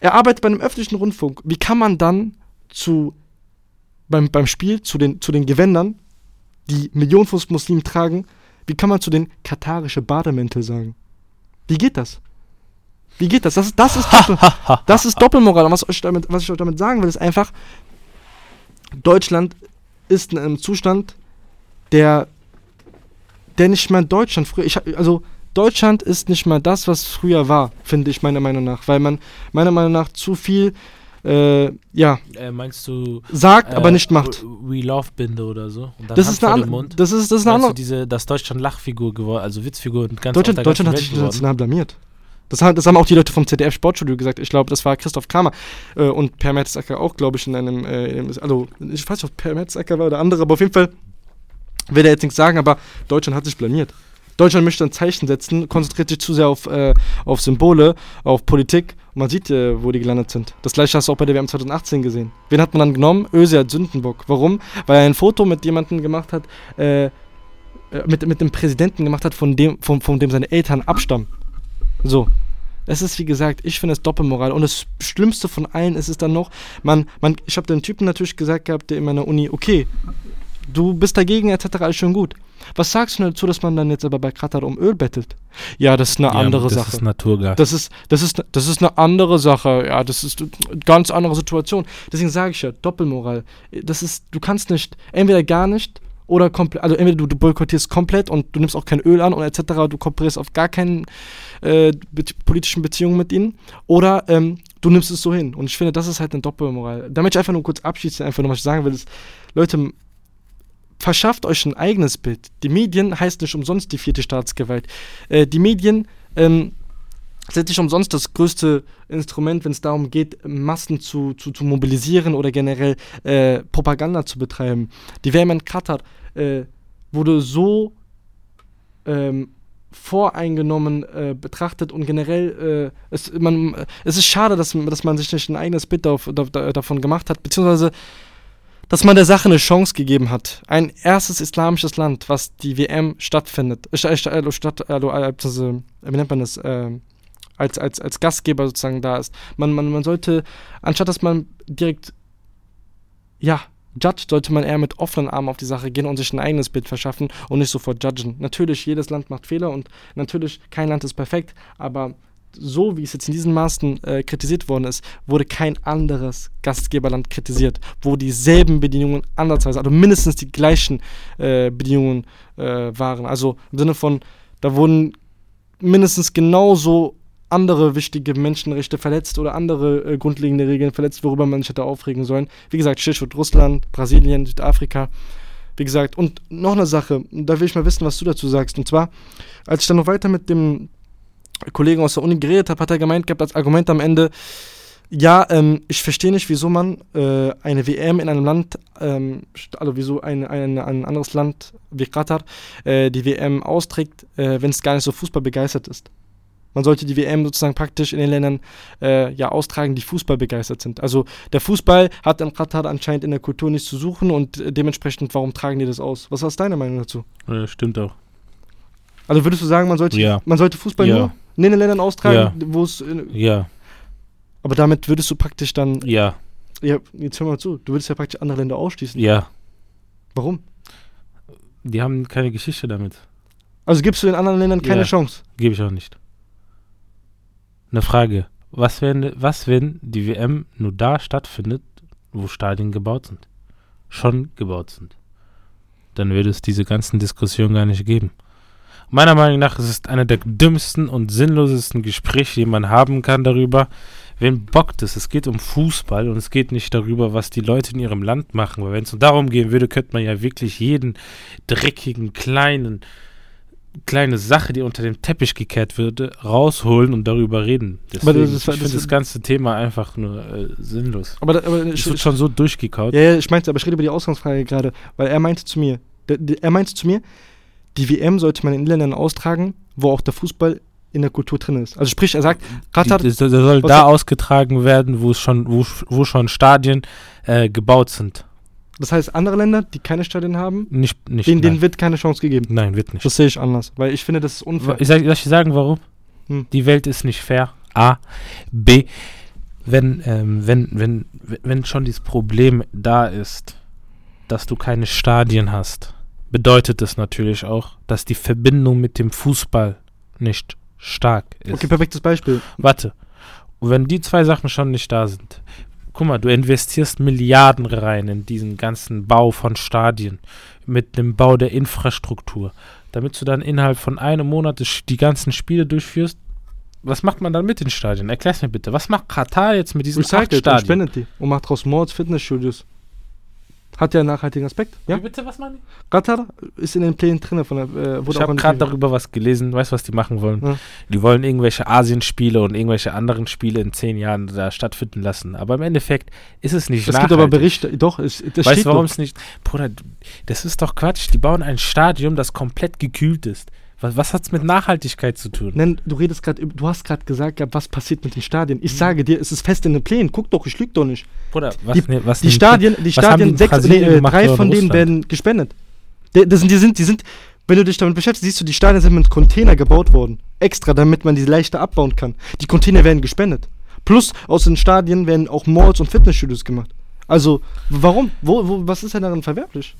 Er arbeitet bei einem öffentlichen Rundfunk. Wie kann man dann zu beim, beim Spiel zu den, zu den Gewändern, die Millionen von Muslimen tragen, wie kann man zu den katarische Bademäntel sagen? Wie geht das? Wie geht das? Das, das, ist, Doppel, das ist Doppelmoral. Und was ich, damit, was ich euch damit sagen will, ist einfach, Deutschland ist in einem Zustand, der, der nicht mal Deutschland früher, ich, also Deutschland ist nicht mal das, was früher war, finde ich meiner Meinung nach, weil man meiner Meinung nach zu viel, äh, ja, äh, meinst du sagt, äh, aber nicht macht. We Love Binde oder so. das, ist eine Mund. das ist das ist eine andere. diese, dass Deutschland Lachfigur geworden, also Witzfigur und ganz Deutschland, Deutschland hat sich international blamiert. Das, das, haben auch die Leute vom ZDF Sportstudio gesagt. Ich glaube, das war Christoph Kramer äh, und Per Mertesacker auch, glaube ich, in einem, äh, also ich weiß nicht, ob Per Mertesacker war oder andere, aber auf jeden Fall will er jetzt nichts sagen, aber Deutschland hat sich blamiert. Deutschland möchte ein Zeichen setzen, konzentriert sich zu sehr auf, äh, auf Symbole, auf Politik und man sieht, äh, wo die gelandet sind. Das gleiche hast du auch bei der WM 2018 gesehen. Wen hat man dann genommen? Als Sündenbock. Warum? Weil er ein Foto mit jemandem gemacht hat, äh, äh mit, mit dem Präsidenten gemacht hat, von dem, von, von dem seine Eltern abstammen. So. Es ist wie gesagt, ich finde es Doppelmoral. Und das Schlimmste von allen ist es dann noch, man, man, ich habe den Typen natürlich gesagt gehabt, der in meiner Uni, okay, du bist dagegen, etc., alles schön gut. Was sagst du dazu, dass man dann jetzt aber bei Katar um Öl bettelt? Ja, das ist eine ja, andere das Sache. Das ist Naturgas. Das ist, das, ist, das ist eine andere Sache. Ja, das ist eine ganz andere Situation. Deswegen sage ich ja, Doppelmoral. Das ist, du kannst nicht, entweder gar nicht oder komplett, also entweder du, du boykottierst komplett und du nimmst auch kein Öl an und etc., du kooperierst auf gar keinen äh, be politischen Beziehungen mit ihnen, oder ähm, du nimmst es so hin. Und ich finde, das ist halt eine Doppelmoral. Damit ich einfach nur kurz abschließe, einfach nur was ich sagen will, ist, Leute, verschafft euch ein eigenes Bild. Die Medien heißt nicht umsonst die vierte Staatsgewalt. Äh, die Medien ähm, sind nicht umsonst das größte Instrument, wenn es darum geht, Massen zu, zu, zu mobilisieren oder generell äh, Propaganda zu betreiben. Die WM in Katar äh, wurde so ähm, voreingenommen äh, betrachtet und generell äh, es, man, es ist schade, dass, dass man sich nicht ein eigenes Bild auf, da, davon gemacht hat, beziehungsweise dass man der Sache eine Chance gegeben hat. Ein erstes islamisches Land, was die WM stattfindet, äh, statt, äh, statt, äh, äh, wie nennt man das, äh, als, als, als Gastgeber sozusagen da ist. Man, man, man sollte, anstatt dass man direkt, ja, judged, sollte man eher mit offenen Armen auf die Sache gehen und sich ein eigenes Bild verschaffen und nicht sofort judgen. Natürlich, jedes Land macht Fehler und natürlich, kein Land ist perfekt, aber so wie es jetzt in diesen Maßen äh, kritisiert worden ist, wurde kein anderes Gastgeberland kritisiert, wo dieselben Bedingungen andersweise, also mindestens die gleichen äh, Bedingungen äh, waren. Also im Sinne von, da wurden mindestens genauso andere wichtige Menschenrechte verletzt oder andere äh, grundlegende Regeln verletzt, worüber man sich hätte aufregen sollen. Wie gesagt, Stichwort Russland, Brasilien, Südafrika. Wie gesagt, und noch eine Sache, da will ich mal wissen, was du dazu sagst. Und zwar, als ich dann noch weiter mit dem Kollegen aus der Uni geredet habe, hat er gemeint gehabt als Argument am Ende, ja, ähm, ich verstehe nicht, wieso man äh, eine WM in einem Land, ähm, also wieso ein, ein, ein anderes Land wie Katar äh, die WM austrägt, äh, wenn es gar nicht so Fußball begeistert ist. Man sollte die WM sozusagen praktisch in den Ländern äh, ja austragen, die Fußball begeistert sind. Also der Fußball hat in Katar anscheinend in der Kultur nichts zu suchen und dementsprechend, warum tragen die das aus? Was ist deine Meinung dazu? Ja, stimmt auch. Also würdest du sagen, man sollte, Ja. man sollte Fußball Ja. nur in den Ländern austragen, Ja. wo es. äh, Ja, Aber damit würdest du praktisch dann. ja, Ja, jetzt hör mal zu. Du würdest ja praktisch andere Länder ausschließen. ja. Warum? Die haben keine Geschichte damit. Also gibst du den anderen Ländern keine Ja. Chance. Gebe ich auch nicht. Eine Frage. Was, wenn, was, wenn die WM nur da stattfindet, wo Stadien gebaut sind? Schon gebaut sind. Dann würde es diese ganzen Diskussionen gar nicht geben. Meiner Meinung nach ist es einer der dümmsten und sinnlosesten Gespräche, die man haben kann darüber, wen bockt es. Es geht um Fußball und es geht nicht darüber, was die Leute in ihrem Land machen. Weil wenn es darum gehen würde, könnte man ja wirklich jeden dreckigen, kleinen, kleine Sache, die unter dem Teppich gekehrt würde, rausholen und darüber reden. Aber Deswegen, das ist- ich das finde das ganze Thema einfach nur äh, sinnlos. Aber, aber Es wird schon so durchgekaut. ja, ja, ich meinte, aber ich rede über die Ausgangsfrage gerade, weil er meinte zu mir, der, der, er meinte zu mir, die WM sollte man in Ländern austragen, wo auch der Fußball in der Kultur drin ist. Also sprich, er sagt, Katar, Die, soll da soll- ausgetragen werden, wo es schon, wo, wo schon Stadien äh, gebaut sind. das heißt, andere Länder, die keine Stadien haben, Nicht, nicht. denen, denen wird keine Chance gegeben. nein, wird nicht. Das sehe ich anders, weil ich finde, das ist unfair. Ich sag, soll ich sagen, warum? Hm. Die Welt ist nicht fair. A. B. Wenn, ähm, wenn, wenn, wenn schon dieses Problem da ist, dass du keine Stadien hast, bedeutet es natürlich auch, dass die Verbindung mit dem Fußball nicht stark ist. Okay, perfektes Beispiel. Warte. Und wenn die zwei Sachen schon nicht da sind, guck mal, du investierst Milliarden rein in diesen ganzen Bau von Stadien, mit dem Bau der Infrastruktur, damit du dann innerhalb von einem Monat die ganzen Spiele durchführst. Was macht man dann mit den Stadien? Erklär's mir bitte. Was macht Katar jetzt mit diesen Recycelt und Stadien? spendet die und macht draus Malls, Fitnessstudios. Hat ja einen nachhaltigen Aspekt. Ja? Wie bitte, was machen die? Katar ist in den Plänen drin von der. Äh, Ich habe gerade darüber was gelesen. Weißt du, was die machen wollen? Ja. Die wollen irgendwelche Asienspiele und irgendwelche anderen Spiele in zehn Jahren da stattfinden lassen. Aber im Endeffekt ist es nicht Es gibt aber. Berichte, doch, es, das Weißt du, warum es nicht. Bruder, das ist doch Quatsch. Die bauen ein Stadion, das komplett gekühlt ist. Was, was hat's mit Nachhaltigkeit zu tun? Nenn, du redest gerade, du hast gerade gesagt, was passiert mit den Stadien. Ich sage dir, es ist fest in den Plänen. Guck doch, ich lüge doch nicht. Bruder, was, die- ne, was Die Stadien, die die Stadien, sechs, nee, äh, drei von denen werden gespendet. Der- Das sind, die sind, die sind, wenn du dich damit beschäftigst, siehst du, die Stadien sind mit Container gebaut worden. Extra, damit man die leichter abbauen kann. Die Container werden gespendet. Plus, aus den Stadien werden auch Malls und Fitnessstudios gemacht. Also, warum? Wo, wo, was ist denn daran verwerflich?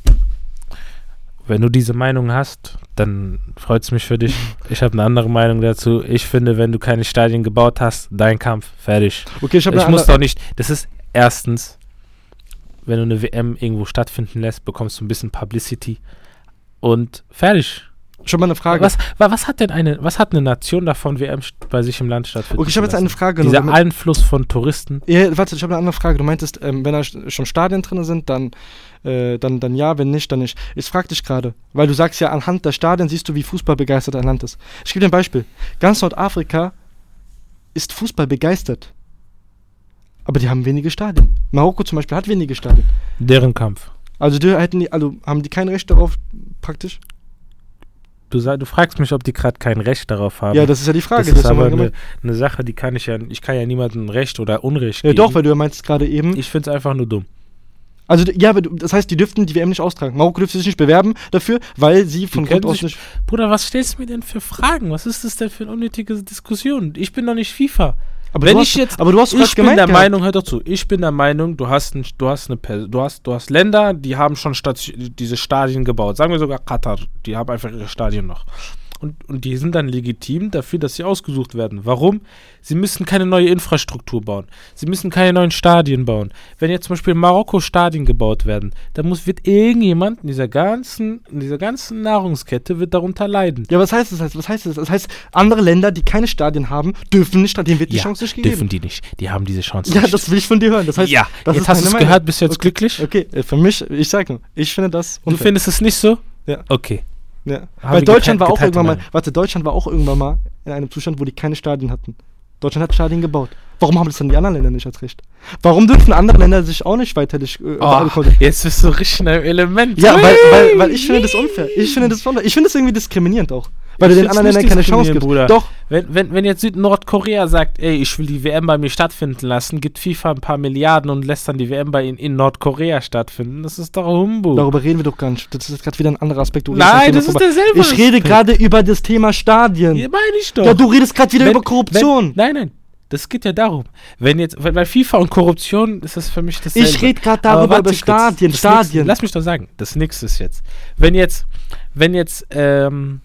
Wenn du diese Meinung hast, dann freut's mich für dich. Ich habe eine andere Meinung dazu. Ich finde, wenn du keine Stadien gebaut hast, dein Kampf, fertig. Okay, ich habe Ich muss doch nicht. Das ist erstens, wenn du eine WM irgendwo stattfinden lässt, bekommst du ein bisschen Publicity und fertig. Schon mal eine Frage. Was, wa- was hat denn eine, was hat eine Nation davon, WM bei sich im Land stattfinden Okay, ich habe jetzt eine? Frage. nur Dieser damit- Einfluss von Touristen. Ja, warte, ich habe eine andere Frage. Du meintest, ähm, wenn da sch- schon Stadien drin sind, dann, äh, dann, dann ja, wenn nicht, dann nicht. Ich frage dich gerade, weil du sagst ja, anhand der Stadien siehst du, wie Fußball begeistert ein Land ist. Ich gebe dir ein Beispiel. Ganz Nordafrika ist Fußball begeistert. Aber die haben wenige Stadien. Marokko zum Beispiel hat wenige Stadien. Deren Kampf. Also, die hätten die, also haben die kein Recht darauf, praktisch? Du, sag, du fragst mich, ob die gerade kein Recht darauf haben. Ja, das ist ja die Frage. das ist aber eine, eine Sache, die kann ich ja, ich kann ja niemandem Recht oder Unrecht Ja, geben. doch, weil du ja meinst gerade eben. ich finde es einfach nur dumm. Also, ja, das heißt, die dürften die WM nicht austragen. Marokko dürfte sich nicht bewerben dafür, weil sie von Grund aus nicht. Bruder, was stellst du mir denn für Fragen? Was ist das denn für eine unnötige Diskussion? Ich bin doch nicht FIFA. Aber Wenn ich hast, jetzt- aber du hast Ich bin der gehabt. Meinung, hör doch zu, ich bin der Meinung, du hast, ein, du hast eine du hast, du hast Länder, die haben schon Stati diese Stadien gebaut. Sagen wir sogar Katar, die haben einfach ihre Stadien noch. Und, und die sind dann legitim dafür, dass sie ausgesucht werden. Warum? Sie müssen keine neue Infrastruktur bauen. Sie müssen keine neuen Stadien bauen. Wenn jetzt zum Beispiel in Marokko Stadien gebaut werden, dann muss, wird irgendjemand in dieser ganzen, in dieser ganzen Nahrungskette wird darunter leiden. Ja, was heißt das? Was heißt das? Das heißt, andere Länder, die keine Stadien haben, dürfen nicht, denen wird die Ja, Chance nicht gegeben. dürfen die nicht. Die haben diese Chance Ja, nicht. das will ich von dir hören. Das heißt, ja, das jetzt hast du es gehört, bist du jetzt Okay. glücklich? Okay, äh, für mich, ich sag nur, ich finde das Du unfair. findest es nicht so? Ja. Okay. Ja. Weil Deutschland war auch irgendwann mal, warte, Deutschland war auch irgendwann mal in einem Zustand, wo die keine Stadien hatten. Deutschland hat Stadien gebaut. Warum haben das dann die anderen Länder nicht als Recht? Warum dürfen andere Länder sich auch nicht weiterlich äh, Oh, jetzt bist du richtig in einem Element. Ja, weil, weil, weil ich finde das unfair. Ich finde das unfair. Ich finde das irgendwie diskriminierend auch. Weil Ich du den anderen Ländern keine Chance gibst. diskriminierend, Doch, Wenn, wenn, wenn jetzt Süd-Nordkorea sagt, ey, ich will die WM bei mir stattfinden lassen, gibt FIFA ein paar Milliarden und lässt dann die WM bei in, in Nordkorea stattfinden, das ist doch Humbug. darüber reden wir doch gar nicht. Das ist gerade wieder ein anderer Aspekt. Nein, das ist derselbe Ich rede gerade über das Thema Stadien. Ja, meine ich doch. Ja, du redest gerade wieder Wenn- über Korruption. Wenn, nein, nein. Das geht ja darum. Wenn jetzt, weil FIFA und Korruption ist das für mich dasselbe. ich rede gerade darüber über. Stadien. Das Stadien. Nächste, lass mich doch sagen. Das nächste ist jetzt. Wenn jetzt, wenn jetzt, ähm,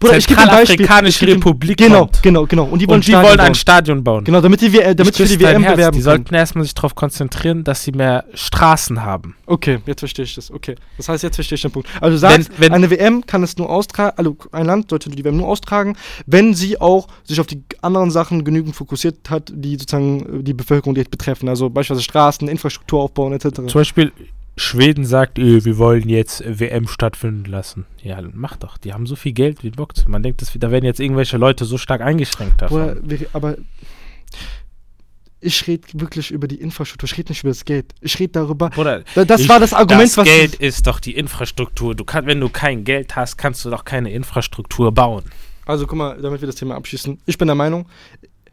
Bruder, ich gebe ein Beispiel. Ich Republik Genau, kommt. genau, genau. Und die wollen und die wollen bauen. ein Stadion bauen. Genau, damit die, W- damit wir die WM Herz. bewerben Die können. sollten erstmal sich darauf konzentrieren, dass sie mehr Straßen haben. Okay, jetzt verstehe ich das. Okay. Das heißt, jetzt verstehe ich den Punkt. Also du sagst, Wenn- wenn- eine WM kann es nur austragen, also ein Land sollte die WM nur austragen, wenn sie auch sich auf die anderen Sachen genügend fokussiert hat, die sozusagen äh, die Bevölkerung direkt betreffen. Also beispielsweise Straßen, Infrastruktur aufbauen etc. Zum Beispiel Schweden sagt, äh, wir wollen jetzt WM stattfinden lassen. Ja, mach doch. Die haben so viel Geld wie Box. Man denkt, dass, da werden jetzt irgendwelche Leute so stark eingeschränkt davon. Wir, aber ich rede wirklich über die Infrastruktur, ich rede nicht über das Geld. Ich rede darüber. Bruder, Da- Das ich- war das Argument, das was. Geld ist doch die Infrastruktur. Du kann, wenn du kein Geld hast, kannst du doch keine Infrastruktur bauen. Also guck mal, damit wir das Thema abschließen. Ich bin der Meinung,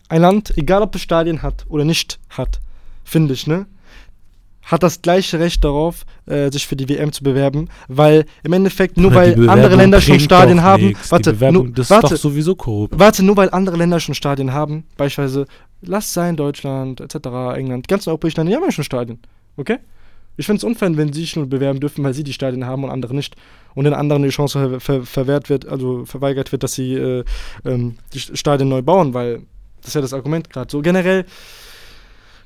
ein Land, egal ob es Stadien hat oder nicht hat, finde ich, ne? Hat das gleiche Recht darauf, äh, sich für die WM zu bewerben, weil im Endeffekt nur weil andere Länder schon Stadien haben, nix. warte, nur, das warte, ist doch sowieso korrupt. warte, nur weil andere Länder schon Stadien haben, beispielsweise, lass sein Deutschland etc., England, ganz europäische Länder, die haben ja schon Stadien, okay? Ich finde es unfair, wenn sie sich nur bewerben dürfen, weil sie die Stadien haben und andere nicht. Und den anderen die Chance ver ver verwehrt wird, also verweigert wird, dass sie äh, ähm, die St- Stadien neu bauen, weil das ist ja das Argument gerade. So generell,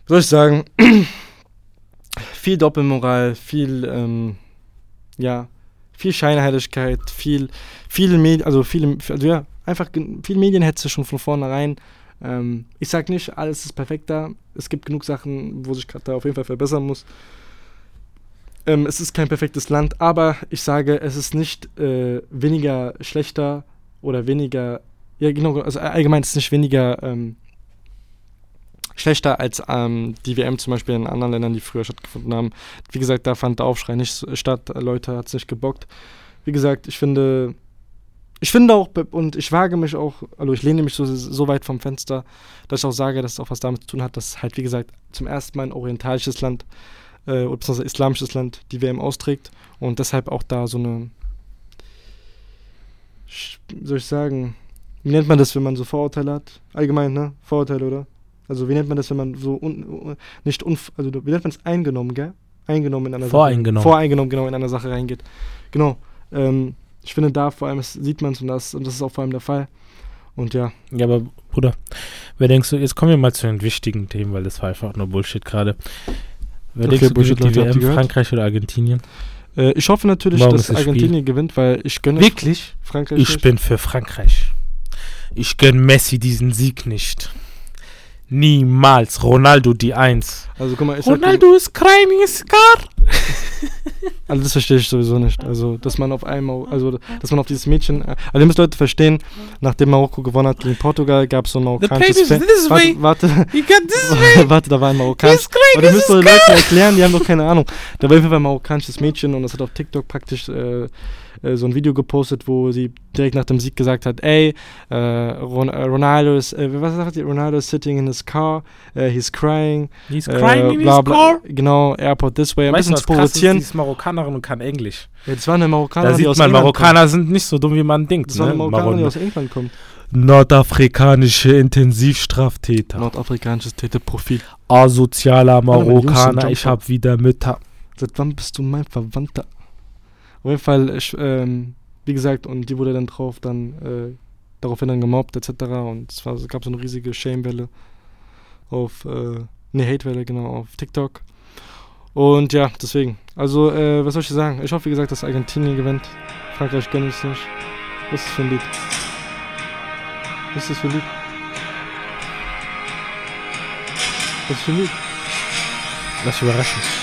soll ich sagen, viel Doppelmoral, viel, ähm, ja, viel Scheinheiligkeit, viel, viel Medien, also viele, also ja, einfach viel Medienhetze schon von vornherein. Ähm, ich sag nicht, alles ist perfekt da. Es gibt genug Sachen, wo sich da auf jeden Fall verbessern muss. Ähm, es ist kein perfektes Land, aber ich sage, es ist nicht äh, weniger schlechter oder weniger, ja genau, also allgemein ist es nicht weniger ähm, schlechter als ähm, die WM zum Beispiel in anderen Ländern, die früher stattgefunden haben. Wie gesagt, da fand der Aufschrei nicht statt, Leute hat es nicht gebockt. Wie gesagt, ich finde, ich finde auch, und ich wage mich auch, also ich lehne mich so, so weit vom Fenster, dass ich auch sage, dass es auch was damit zu tun hat, dass halt, wie gesagt, zum ersten Mal ein orientalisches Land äh, oder beziehungsweise islamisches Land die WM austrägt und deshalb auch da so eine, soll ich sagen, wie nennt man das, wenn man so Vorurteile hat? Allgemein, ne? Vorurteile, oder? Also wie nennt man das, wenn man so un, un, nicht unf also wie nennt man es eingenommen, gell? Eingenommen in einer Voreingenommen. Sache. Voreingenommen, genau, in einer Sache reingeht. Genau. Ähm, ich finde da vor allem sieht man es und das, und das ist auch vor allem der Fall. Und ja, Ja, aber Bruder, wer denkst du, jetzt kommen wir mal zu den wichtigen Themen, weil das war einfach nur Bullshit gerade. Wer Okay, denkst du, Bullshit, die Leute, WM? Frankreich oder Argentinien? äh, ich hoffe natürlich, Morgen dass das Spiel. Argentinien gewinnt, weil ich gönne Wirklich? Frankreich Ich nicht. bin für Frankreich. Ich gönn Messi diesen Sieg nicht. Niemals. Ronaldo die Eins. Also guck mal, dir- Ronaldo ist crying scar. Also das verstehe ich sowieso nicht. Also, dass man auf einmal, also dass man auf dieses Mädchen, äh, also ihr müsst Leute verstehen, nachdem Marokko gewonnen hat gegen Portugal, gab es so ein marokkanisches is Fan. Warte, warte, warte, da war ein marokkanisches. Aber ihr müsst Leuten erklären, die haben doch keine Ahnung. Da war auf jeden Fall ein marokkanisches Mädchen und das hat auf TikTok praktisch äh, äh, so ein Video gepostet, wo sie direkt nach dem Sieg gesagt hat, ey, äh, Ron äh, Ronaldo ist, äh, was sagt sie? Ronaldo is sitting in his car, äh, he's crying, He's äh, crying in his bla, bla, car. Genau, Airport this way, ein Weißt du, bisschen was zu krass ist? provozieren. Die ist Marokkanerin und kann Englisch. Ja, das war eine Marokkanerin, Da die sieht aus man, England kommt. Marokkaner sind nicht so dumm, wie man denkt. Das war eine Ne? Marokkanerin, die aus England kommt. Nordafrikanische Intensivstraftäter. Nordafrikanisches Täterprofil. Asozialer Marokkaner, ich hab wieder Mütter. Seit wann bist du mein Verwandter? Auf jeden Fall, ich, ähm, wie gesagt, und die wurde dann drauf, dann, äh, daraufhin dann gemobbt, etc. Und es war, gab so eine riesige Shame-Welle auf, äh, ne, Hate-Welle, genau, auf TikTok. Und ja, deswegen. Also, äh, was soll ich sagen? Ich hoffe, wie gesagt, dass Argentinien gewinnt. Frankreich gönne ich es nicht. Was ist das für ein Lied? Was ist das für ein Lied? Was ist das für ein Lied? Lass überraschen.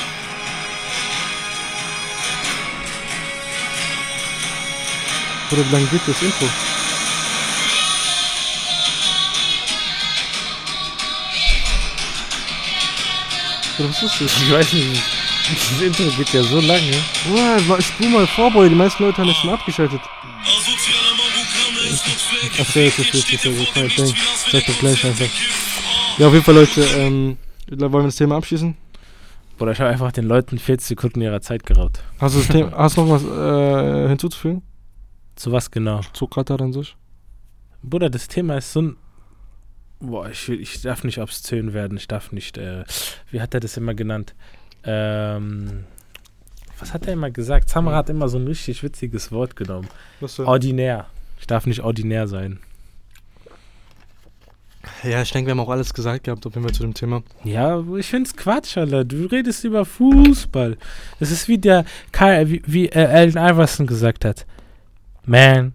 Oder wie lange geht das Intro? Oder was ist das? Ich weiß nicht, das Intro geht ja so lange. Boah, spul mal vor, Boy. Die meisten Leute haben das schon abgeschaltet. Achso, jetzt ist es so gut. Kein Ding. Sag doch gleich einfach. Ja, auf jeden Fall, Leute. Ähm, wollen wir das Thema abschließen? Bruder, ich habe einfach den Leuten 40 Sekunden ihrer Zeit geraubt. Hast du das Thema, hast du noch was äh, hinzuzufügen? Zu was genau? Zu Katar an sich? Bruder, das Thema ist so ein. Boah, ich, ich darf nicht obszön werden. Ich darf nicht. Äh, wie hat er das immer genannt? Ähm. Was hat er immer gesagt? Samra hat immer so ein richtig witziges Wort genommen. Was denn? Ordinär. Ich darf nicht ordinär sein. Ja, ich denke, wir haben auch alles gesagt gehabt, auf jeden Fall zu dem Thema. Ja, ich find's Quatsch, Alter. Du redest über Fußball. Das ist wie der Kai, wie, wie äh, Allen Iverson gesagt hat. Man,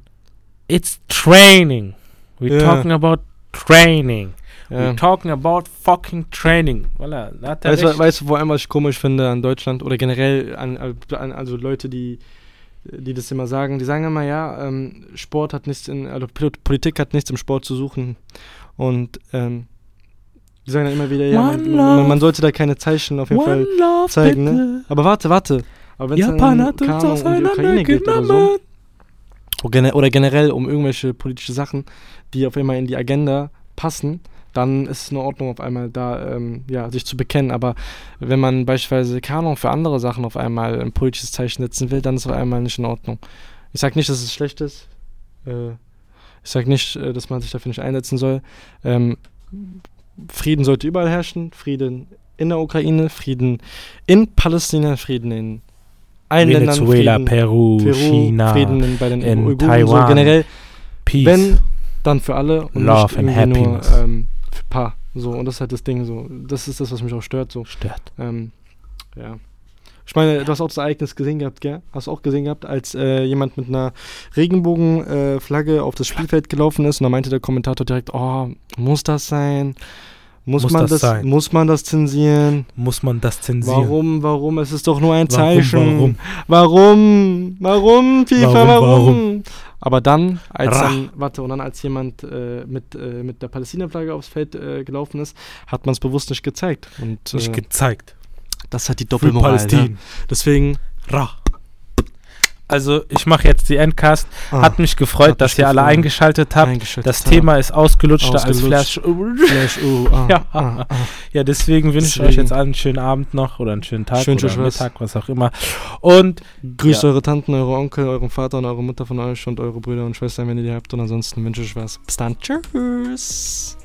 it's training. We're Ja. talking about training. Ja. We're talking about fucking training. Voilà, hat er Weißt, du- recht. weißt du, vor allem, was ich komisch finde an Deutschland oder generell an, an also Leute, die, die das immer sagen, die sagen immer, ja, ähm, Sport hat nichts in, also Pol- Politik hat nichts im Sport zu suchen. Und ähm, die sagen dann immer wieder, ja, man, One man, man sollte da keine Zeichen auf jeden Fall. love, zeigen, ne? Aber warte, warte. Aber wenn es dann um die Ukraine geht oder so. Oder gene- oder generell um irgendwelche politische Sachen, die auf einmal in die Agenda passen, dann ist es in Ordnung, auf einmal da ähm, ja, sich zu bekennen. Aber wenn man beispielsweise, Ahnung, für andere Sachen auf einmal ein politisches Zeichen setzen will, dann ist es auf einmal nicht in Ordnung. Ich sage nicht, dass es schlecht ist. Äh, ich sage nicht, äh, dass man sich dafür nicht einsetzen soll. Ähm, Frieden sollte überall herrschen. Frieden in der Ukraine, Frieden in Palästina, Frieden in allen Venezuela, Ländern. Frieden, Peru, Peru, China, Frieden in, bei den in Uiguren, Taiwan. So generell, Peace. wenn, dann für alle und Love nicht and nur ähm, für paar. So, und das ist halt das Ding so. Das ist das, was mich auch stört. So. Stört. Ähm, ja. Ich meine, du hast auch das Ereignis gesehen gehabt, gell? Hast du auch gesehen gehabt, als äh, jemand mit einer Regenbogenflagge äh, auf das Spielfeld gelaufen ist und da meinte der Kommentator direkt, oh, muss das sein? Muss, Muss man das das, sein? muss man das zensieren? Muss man das zensieren? Warum, warum? Es ist doch nur ein Zeichen. warum? Warum? Warum, FIFA, Warum, warum? warum? Aber dann, als dann, warte, und dann als jemand äh, mit, äh, mit der Palästina-Flagge aufs Feld äh, gelaufen ist, hat man es bewusst nicht gezeigt. Und Nicht äh, gezeigt. das hat die Für Doppelmoral. Palästina. Ne? Deswegen, Ra. Also, ich mache jetzt die Endcast. ah, Hat mich gefreut, hat dass mich ihr alle gefreut. eingeschaltet habt. eingeschaltet Das. Thema ist ausgelutschter als Ausgelutscht. Flash. Flash, oh, ah, Ja. ah, ah. Ja, deswegen wünsche ich euch jetzt allen einen schönen Abend noch oder einen schönen Tag Schön, oder was. Mittag, was auch immer. Und Grüßt Ja. eure Tanten, eure Onkel, euren Vater und eure Mutter von euch und eure Brüder und Schwestern, wenn ihr die habt. Und ansonsten wünsche ich was. Bis dann. Tschüss.